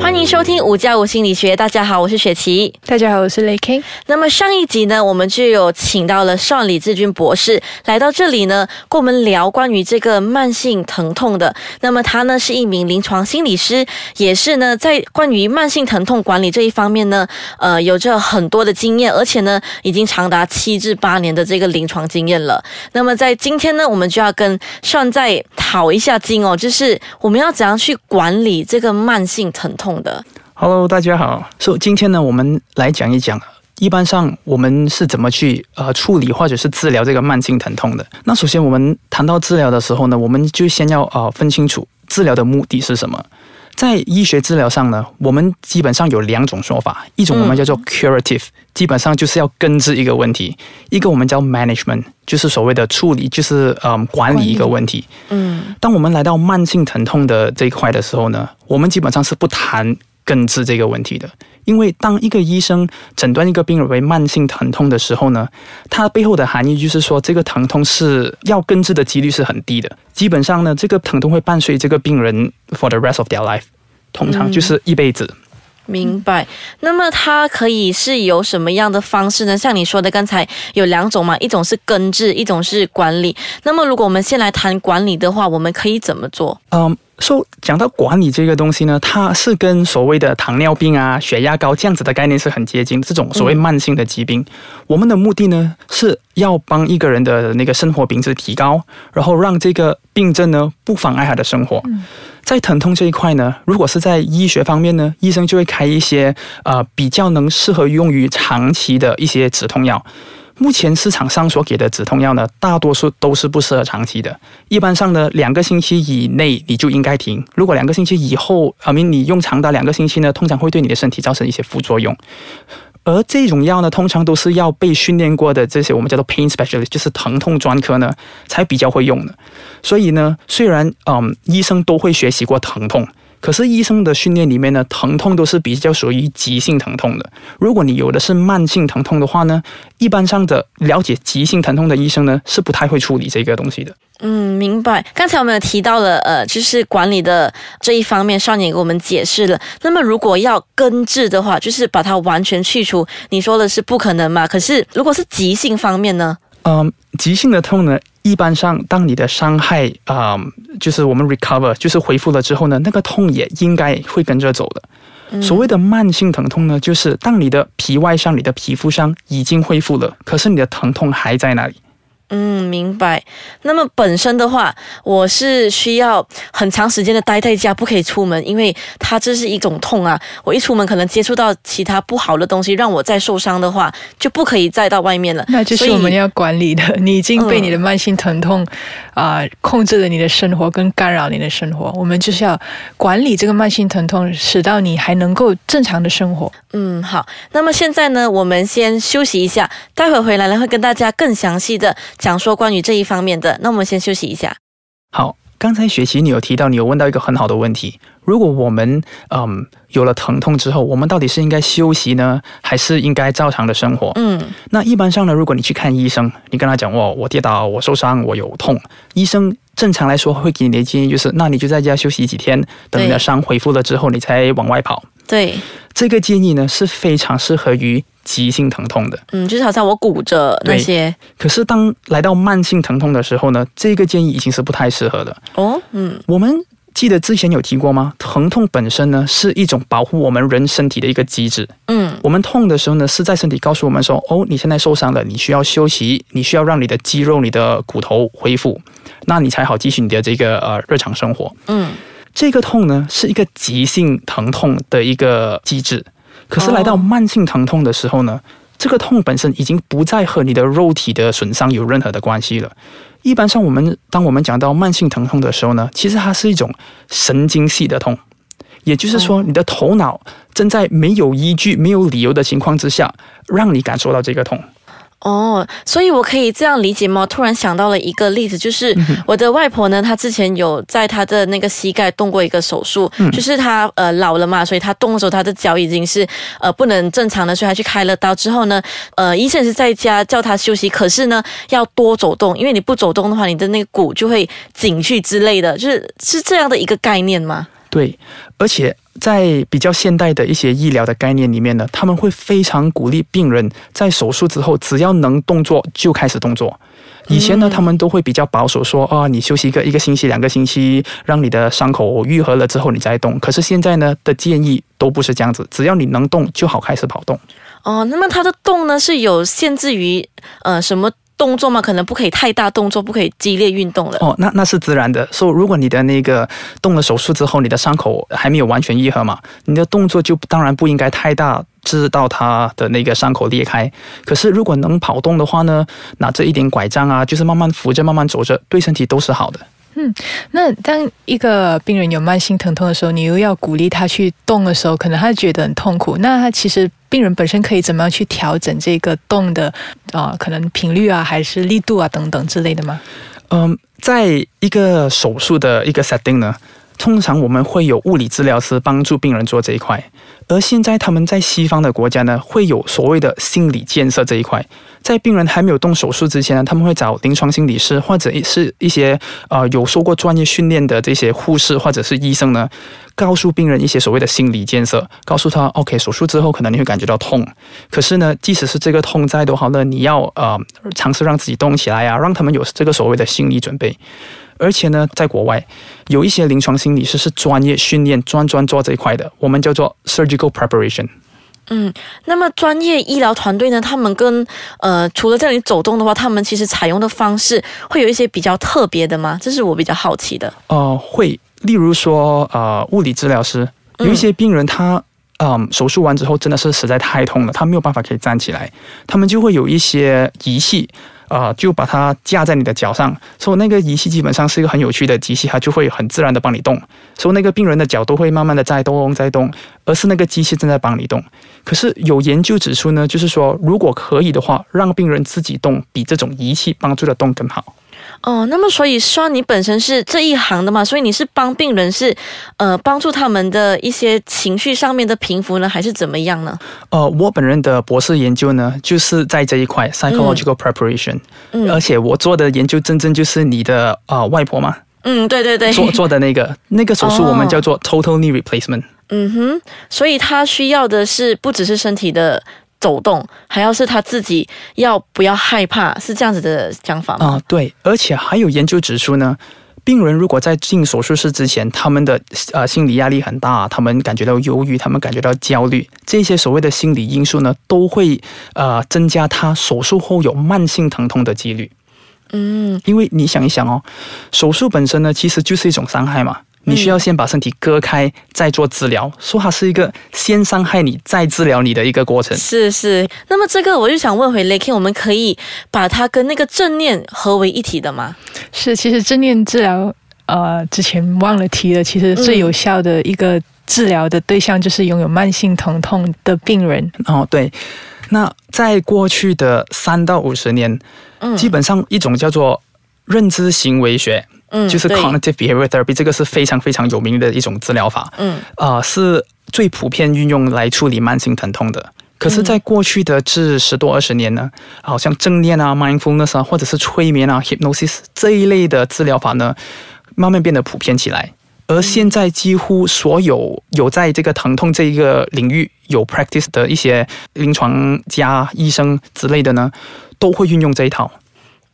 欢迎收听五加五心理学。大家好，我是雪琪。大家好，我是雷 King。那么上一集呢，我们就有请到了邵李志军博士来到这里呢，跟我们聊关于这个慢性疼痛的。那么他呢是一名临床心理师，也是呢在关于慢性疼痛管理这一方面呢，呃，有着很多的经验，而且呢已经长达七至八年的这个临床经验了。那么在今天呢，我们就要跟邵再讨一下经哦，就是我们要怎样去管理这个慢性疼痛。的，Hello，大家好。说今天呢，我们来讲一讲，一般上我们是怎么去呃处理或者是治疗这个慢性疼痛的。那首先我们谈到治疗的时候呢，我们就先要呃分清楚治疗的目的是什么。在医学治疗上呢，我们基本上有两种说法，一种我们叫做 curative，基本上就是要根治一个问题；一个我们叫 management，就是所谓的处理，就是嗯管理一个问题。嗯，当我们来到慢性疼痛的这一块的时候呢，我们基本上是不谈根治这个问题的。因为当一个医生诊断一个病人为慢性疼痛的时候呢，它背后的含义就是说，这个疼痛是要根治的几率是很低的。基本上呢，这个疼痛会伴随这个病人 for the rest of their life，通常就是一辈子。明白。那么它可以是有什么样的方式呢？像你说的，刚才有两种嘛，一种是根治，一种是管理。那么如果我们先来谈管理的话，我们可以怎么做？嗯。说讲到管理这个东西呢，它是跟所谓的糖尿病啊、血压高这样子的概念是很接近。这种所谓慢性的疾病，我们的目的呢是要帮一个人的那个生活品质提高，然后让这个病症呢不妨碍他的生活。在疼痛这一块呢，如果是在医学方面呢，医生就会开一些呃比较能适合用于长期的一些止痛药。目前市场上所给的止痛药呢，大多数都是不适合长期的。一般上呢，两个星期以内你就应该停。如果两个星期以后，啊，明你用长达两个星期呢，通常会对你的身体造成一些副作用。而这种药呢，通常都是要被训练过的这些我们叫做 pain specialist，就是疼痛专科呢，才比较会用的。所以呢，虽然嗯，医生都会学习过疼痛。可是医生的训练里面呢，疼痛都是比较属于急性疼痛的。如果你有的是慢性疼痛的话呢，一般上的了解急性疼痛的医生呢，是不太会处理这个东西的。嗯，明白。刚才我们有提到了，呃，就是管理的这一方面，少年给我们解释了。那么如果要根治的话，就是把它完全去除，你说的是不可能嘛？可是如果是急性方面呢？嗯，急性的痛呢？一般上，当你的伤害啊，就是我们 recover，就是恢复了之后呢，那个痛也应该会跟着走的。所谓的慢性疼痛呢，就是当你的皮外伤、你的皮肤伤已经恢复了，可是你的疼痛还在那里。嗯，明白。那么本身的话，我是需要很长时间的待在家，不可以出门，因为它这是一种痛啊。我一出门可能接触到其他不好的东西，让我再受伤的话，就不可以再到外面了。那就是我们要管理的。你已经被你的慢性疼痛啊控制了你的生活，跟干扰你的生活。我们就是要管理这个慢性疼痛，使到你还能够正常的生活。嗯，好。那么现在呢，我们先休息一下，待会回来呢会跟大家更详细的。讲说关于这一方面的，那我们先休息一下。好，刚才雪琪你有提到，你有问到一个很好的问题：如果我们嗯有了疼痛之后，我们到底是应该休息呢，还是应该照常的生活？嗯，那一般上呢，如果你去看医生，你跟他讲哦我跌倒，我受伤，我有痛，医生正常来说会给你的建议就是，那你就在家休息几天，等你的伤恢复了之后，你才往外跑。对，这个建议呢是非常适合于。急性疼痛的，嗯，就是好像我骨折那些。可是当来到慢性疼痛的时候呢，这个建议已经是不太适合的。哦，嗯，我们记得之前有提过吗？疼痛本身呢是一种保护我们人身体的一个机制。嗯，我们痛的时候呢是在身体告诉我们说，哦，你现在受伤了，你需要休息，你需要让你的肌肉、你的骨头恢复，那你才好继续你的这个呃日常生活。嗯，这个痛呢是一个急性疼痛的一个机制。可是来到慢性疼痛的时候呢，这个痛本身已经不再和你的肉体的损伤有任何的关系了。一般上，我们当我们讲到慢性疼痛的时候呢，其实它是一种神经系的痛，也就是说，你的头脑正在没有依据、没有理由的情况之下，让你感受到这个痛。哦，所以我可以这样理解吗？突然想到了一个例子，就是我的外婆呢，她之前有在她的那个膝盖动过一个手术，就是她呃老了嘛，所以她动的时候，她的脚已经是呃不能正常的，所以她去开了刀之后呢，呃医生是在家叫她休息，可是呢要多走动，因为你不走动的话，你的那个骨就会紧去之类的，就是是这样的一个概念吗？对，而且在比较现代的一些医疗的概念里面呢，他们会非常鼓励病人在手术之后，只要能动作就开始动作。以前呢，他们都会比较保守，说啊，你休息一个一个星期、两个星期，让你的伤口愈合了之后你再动。可是现在呢的建议都不是这样子，只要你能动就好开始跑动。哦，那么它的动呢是有限制于呃什么？动作嘛，可能不可以太大动作，不可以激烈运动了。哦，那那是自然的。说如果你的那个动了手术之后，你的伤口还没有完全愈合嘛，你的动作就当然不应该太大，直到它的那个伤口裂开。可是如果能跑动的话呢，拿着一点拐杖啊，就是慢慢扶着、慢慢走着，对身体都是好的。嗯，那当一个病人有慢性疼痛的时候，你又要鼓励他去动的时候，可能他觉得很痛苦。那他其实病人本身可以怎么样去调整这个动的啊，可能频率啊，还是力度啊等等之类的吗？嗯，在一个手术的一个 setting 呢。通常我们会有物理治疗师帮助病人做这一块，而现在他们在西方的国家呢，会有所谓的心理建设这一块。在病人还没有动手术之前呢，他们会找临床心理师或者是一些呃有受过专业训练的这些护士或者是医生呢，告诉病人一些所谓的心理建设，告诉他 OK，手术之后可能你会感觉到痛，可是呢，即使是这个痛再多好呢，你要呃尝试让自己动起来啊，让他们有这个所谓的心理准备。而且呢，在国外有一些临床心理师是专业训练、专专做这一块的，我们叫做 surgical preparation。嗯，那么专业医疗团队呢，他们跟呃，除了在里走动的话，他们其实采用的方式会有一些比较特别的吗？这是我比较好奇的。呃，会，例如说，呃，物理治疗师有一些病人，他嗯，手术完之后真的是实在太痛了，他没有办法可以站起来，他们就会有一些仪器。啊，就把它架在你的脚上，所以那个仪器基本上是一个很有趣的机器，它就会很自然的帮你动，所以那个病人的脚都会慢慢的在动在动，而是那个机器正在帮你动。可是有研究指出呢，就是说如果可以的话，让病人自己动，比这种仪器帮助的动更好。哦，那么所以说你本身是这一行的嘛，所以你是帮病人是，呃，帮助他们的一些情绪上面的平复呢，还是怎么样呢？呃，我本人的博士研究呢，就是在这一块 psychological preparation，嗯，而且我做的研究真正就是你的啊外婆嘛，嗯，对对对，做做的那个那个手术我们叫做 total knee replacement，嗯哼，所以他需要的是不只是身体的。走动，还要是他自己要不要害怕，是这样子的讲法吗？啊，对，而且还有研究指出呢，病人如果在进手术室之前，他们的呃心理压力很大，他们感觉到忧郁，他们感觉到焦虑，这些所谓的心理因素呢，都会呃增加他手术后有慢性疼痛的几率。嗯，因为你想一想哦，手术本身呢，其实就是一种伤害嘛。你需要先把身体割开，再做治疗，说它是一个先伤害你，再治疗你的一个过程。是是，那么这个我就想问回 Lakin，我们可以把它跟那个正念合为一体的吗？是，其实正念治疗，呃，之前忘了提了，其实最有效的一个治疗的对象就是拥有慢性疼痛的病人。哦，对，那在过去的三到五十年，嗯，基本上一种叫做认知行为学。嗯，就是 cognitive behavior therapy，这个是非常非常有名的一种治疗法。嗯，啊，是最普遍运用来处理慢性疼痛的。可是，在过去的这十多二十年呢，好像正念啊、mindfulness 啊，或者是催眠啊、hypnosis 这一类的治疗法呢，慢慢变得普遍起来。而现在，几乎所有有在这个疼痛这一个领域有 practice 的一些临床家、医生之类的呢，都会运用这一套。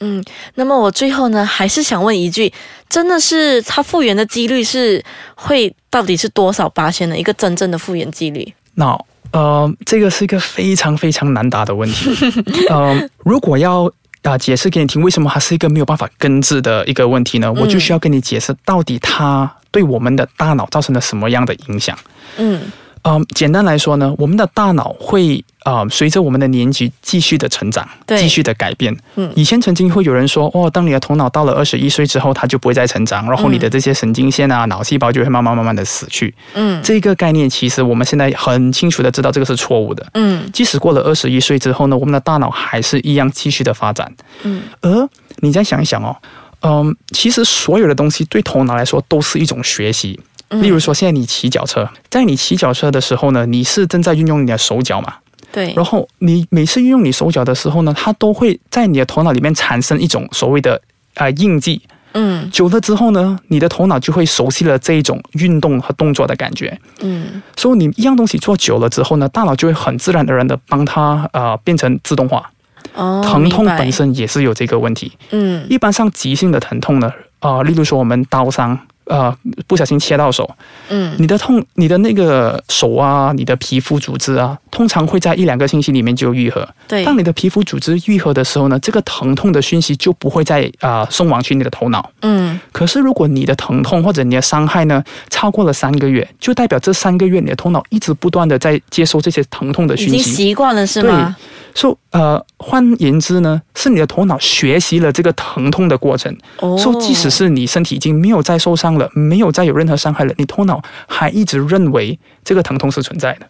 嗯，那么我最后呢，还是想问一句，真的是他复原的几率是会到底是多少八千的一个真正的复原几率？那呃，这个是一个非常非常难答的问题。呃，如果要啊解释给你听，为什么它是一个没有办法根治的一个问题呢？我就需要跟你解释，到底它对我们的大脑造成了什么样的影响？嗯。嗯，简单来说呢，我们的大脑会呃随着我们的年纪继续的成长，对继续的改变。嗯以前曾经会有人说，哦，当你的头脑到了二十一岁之后，它就不会再成长，然后你的这些神经线啊、脑细胞就会慢慢慢慢的死去。嗯这个概念其实我们现在很清楚的知道这个是错误的。嗯即使过了二十一岁之后呢，我们的大脑还是一样继续的发展。嗯，而你再想一想哦，嗯，其实所有的东西对头脑来说都是一种学习。嗯例如说，现在你骑脚车，在你骑脚车的时候呢，你是正在运用你的手脚嘛？对，然后你每次运用你手脚的时候呢，它都会在你的头脑里面产生一种所谓的啊、呃印记。嗯久了之后呢，你的头脑就会熟悉了这一种运动和动作的感觉。嗯所以你一样东西做久了之后呢，大脑就会很自然而然的帮它呃变成自动化。哦，疼痛本身也是有这个问题。嗯一般上急性的疼痛呢，呃，例如说我们刀伤，呃，不小心切到手，嗯你的痛，你的那个手啊，你的皮肤组织啊，通常会在一两个星期里面就愈合。对，当你的皮肤组织愈合的时候呢，这个疼痛的讯息就不会再啊、呃送往去你的头脑。嗯可是如果你的疼痛或者你的伤害呢超过了三个月，就代表这三个月你的头脑一直不断的在接收这些疼痛的已经讯息。习惯了是吗？所以呃，换言之呢，是你的头脑学习了这个疼痛的过程。哦，所以即使是你身体已经没有再受伤了，没有再有任何伤害了，你头脑还一直认为这个疼痛是存在的。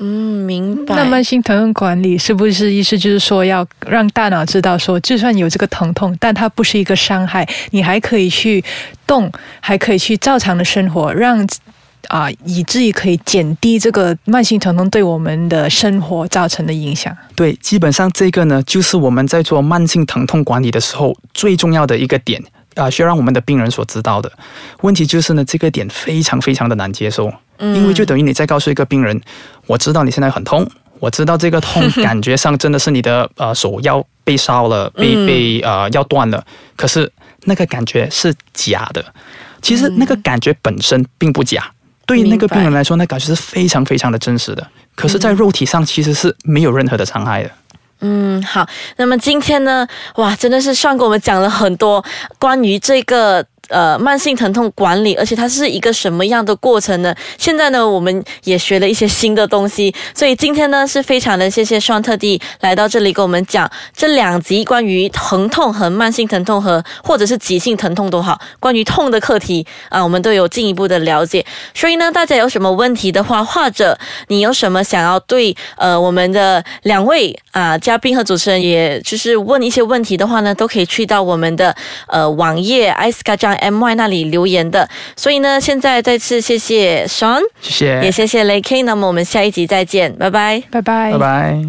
嗯明白。那慢性疼痛管理是不是意思就是说要让大脑知道说，就算有这个疼痛，但它不是一个伤害，你还可以去动，还可以去照常的生活，让啊、以至于可以减低这个慢性疼痛对我们的生活造成的影响。对，基本上这个呢，就是我们在做慢性疼痛管理的时候最重要的一个点啊、需要让我们的病人所知道的。问题就是呢，这个点非常非常的难接受，嗯因为就等于你在告诉一个病人，我知道你现在很痛。我知道这个痛感觉上真的是你的呃手要被烧了，被嗯被呃要断了，可是那个感觉是假的。其实那个感觉本身并不假，对于那个病人来说，那感觉是非常非常的真实的。可是，在肉体上其实是没有任何的伤害的。嗯，好。那么今天呢，哇，真的是上给我们讲了很多关于这个。呃，慢性疼痛管理，而且它是一个什么样的过程呢？现在呢，我们也学了一些新的东西，所以今天呢是非常的谢谢双特地来到这里跟我们讲这两集关于疼痛和慢性疼痛和或者是急性疼痛都好，关于痛的课题啊，我们都有进一步的了解。所以呢，大家有什么问题的话，或者你有什么想要对呃我们的两位啊嘉宾和主持人，也就是问一些问题的话呢，都可以去到我们的呃网页 i s k a j a n my 那里留言的。所以呢，现在再次谢谢 Sean，谢谢，也谢谢雷 K。那么我们下一集再见，拜拜。拜拜，拜拜。